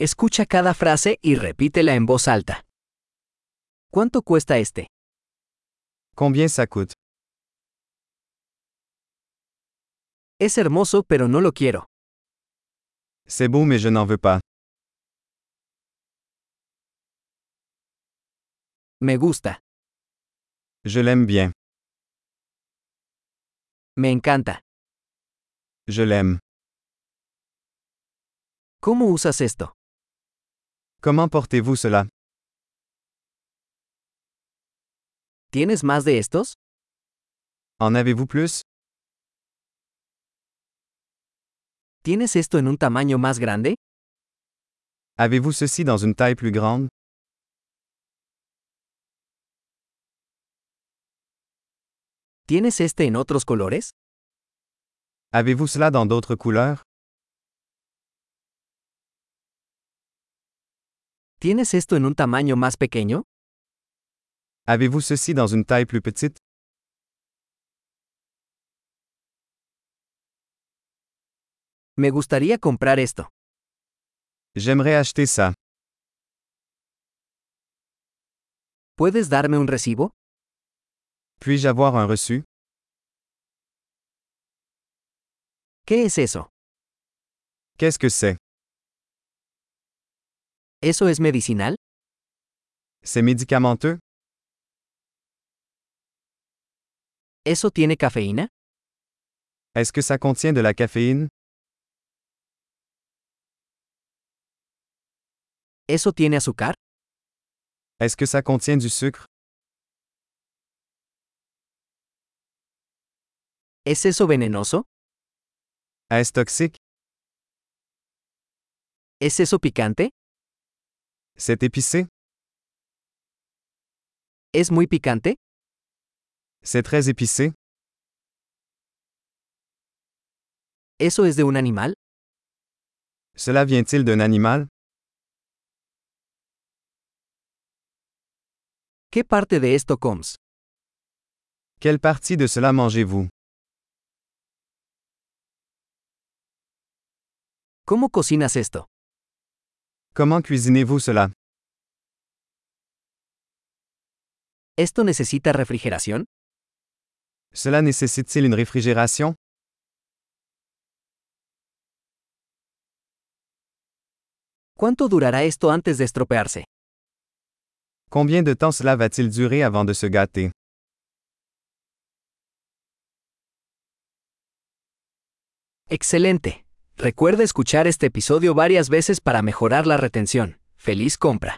Escucha cada frase y repítela en voz alta. ¿Cuánto cuesta este? Combien ça coûte Es hermoso pero no lo quiero. C'est beau mais je n'en veux pas. Me gusta. Je l'aime bien. Me encanta. Je l'aime. ¿Cómo usas esto? Comment portez-vous cela? ¿Tienes más de estos? En avez-vous plus? ¿Tienes esto en un tamaño más grande? Avez-vous ceci dans une taille plus grande? ¿Tienes este en otros colores? Avez-vous cela dans d'autres couleurs? ¿Tienes esto en un tamaño más pequeño? Avez-vous ceci dans une taille plus petite? Me gustaría comprar esto. J'aimerais acheter ça. ¿Puedes darme un recibo? Puis-je avoir un reçu? ¿Qué es eso? Qu'est-ce que c'est? ¿Eso es medicinal? C'est médicamenteux ¿Eso tiene cafeína? Est-ce que ça contient de la caféine ¿Eso tiene azúcar? Est-ce que ça contient du sucre ¿Es eso venenoso? Est-ce toxique ¿Es eso picante? C'est épicé? ¿Es muy picante? C'est très épicé? ¿Eso es de un animal? Cela vient-il d'un animal? ¿Qué parte de esto comes? Quelle partie de cela mangez-vous? ¿Cómo cocinas esto? Comment cuisinez-vous cela? ¿Esto necesita refrigeración? Cela nécessite-t-il une réfrigération? ¿Cuánto durará esto antes de estropearse? Combien de temps cela va-t-il durer avant de se gâter? Excelente. Recuerda escuchar este episodio varias veces para mejorar la retención. ¡Feliz compra!